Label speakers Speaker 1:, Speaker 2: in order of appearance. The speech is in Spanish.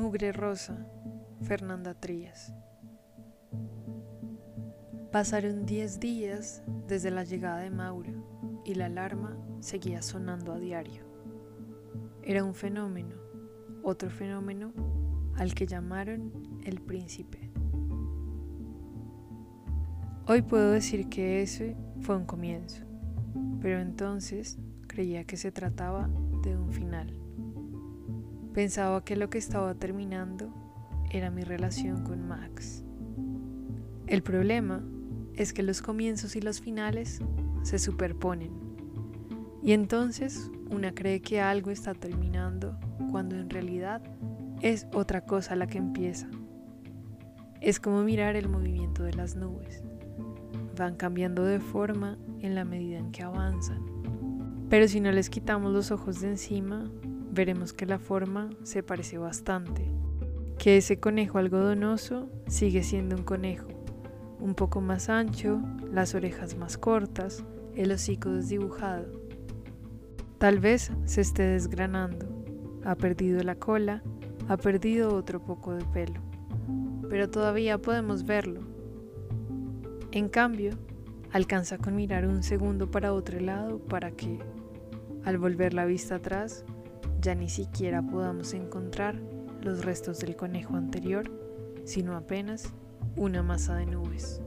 Speaker 1: Madre Rosa, Fernanda Trías. Pasaron diez días desde la llegada de Mauro y la alarma seguía sonando a diario. Era un fenómeno, otro fenómeno al que llamaron el príncipe. Hoy puedo decir que ese fue un comienzo, pero entonces creía que se trataba de un final. Pensaba que lo que estaba terminando era mi relación con Max. El problema es que los comienzos y los finales se superponen. Y entonces una cree que algo está terminando cuando en realidad es otra cosa la que empieza. Es como mirar el movimiento de las nubes. Van cambiando de forma en la medida en que avanzan. Pero si no les quitamos los ojos de encima, veremos que la forma se parece bastante. Que ese conejo algodonoso sigue siendo un conejo un poco más ancho, las orejas más cortas, el hocico desdibujado. Tal vez se esté desgranando, ha perdido la cola, ha perdido otro poco de pelo, pero todavía podemos verlo. En cambio, alcanza con mirar un segundo para otro lado para que, al volver la vista atrás, ya ni siquiera podamos encontrar los restos del conejo anterior, sino apenas una masa de nubes.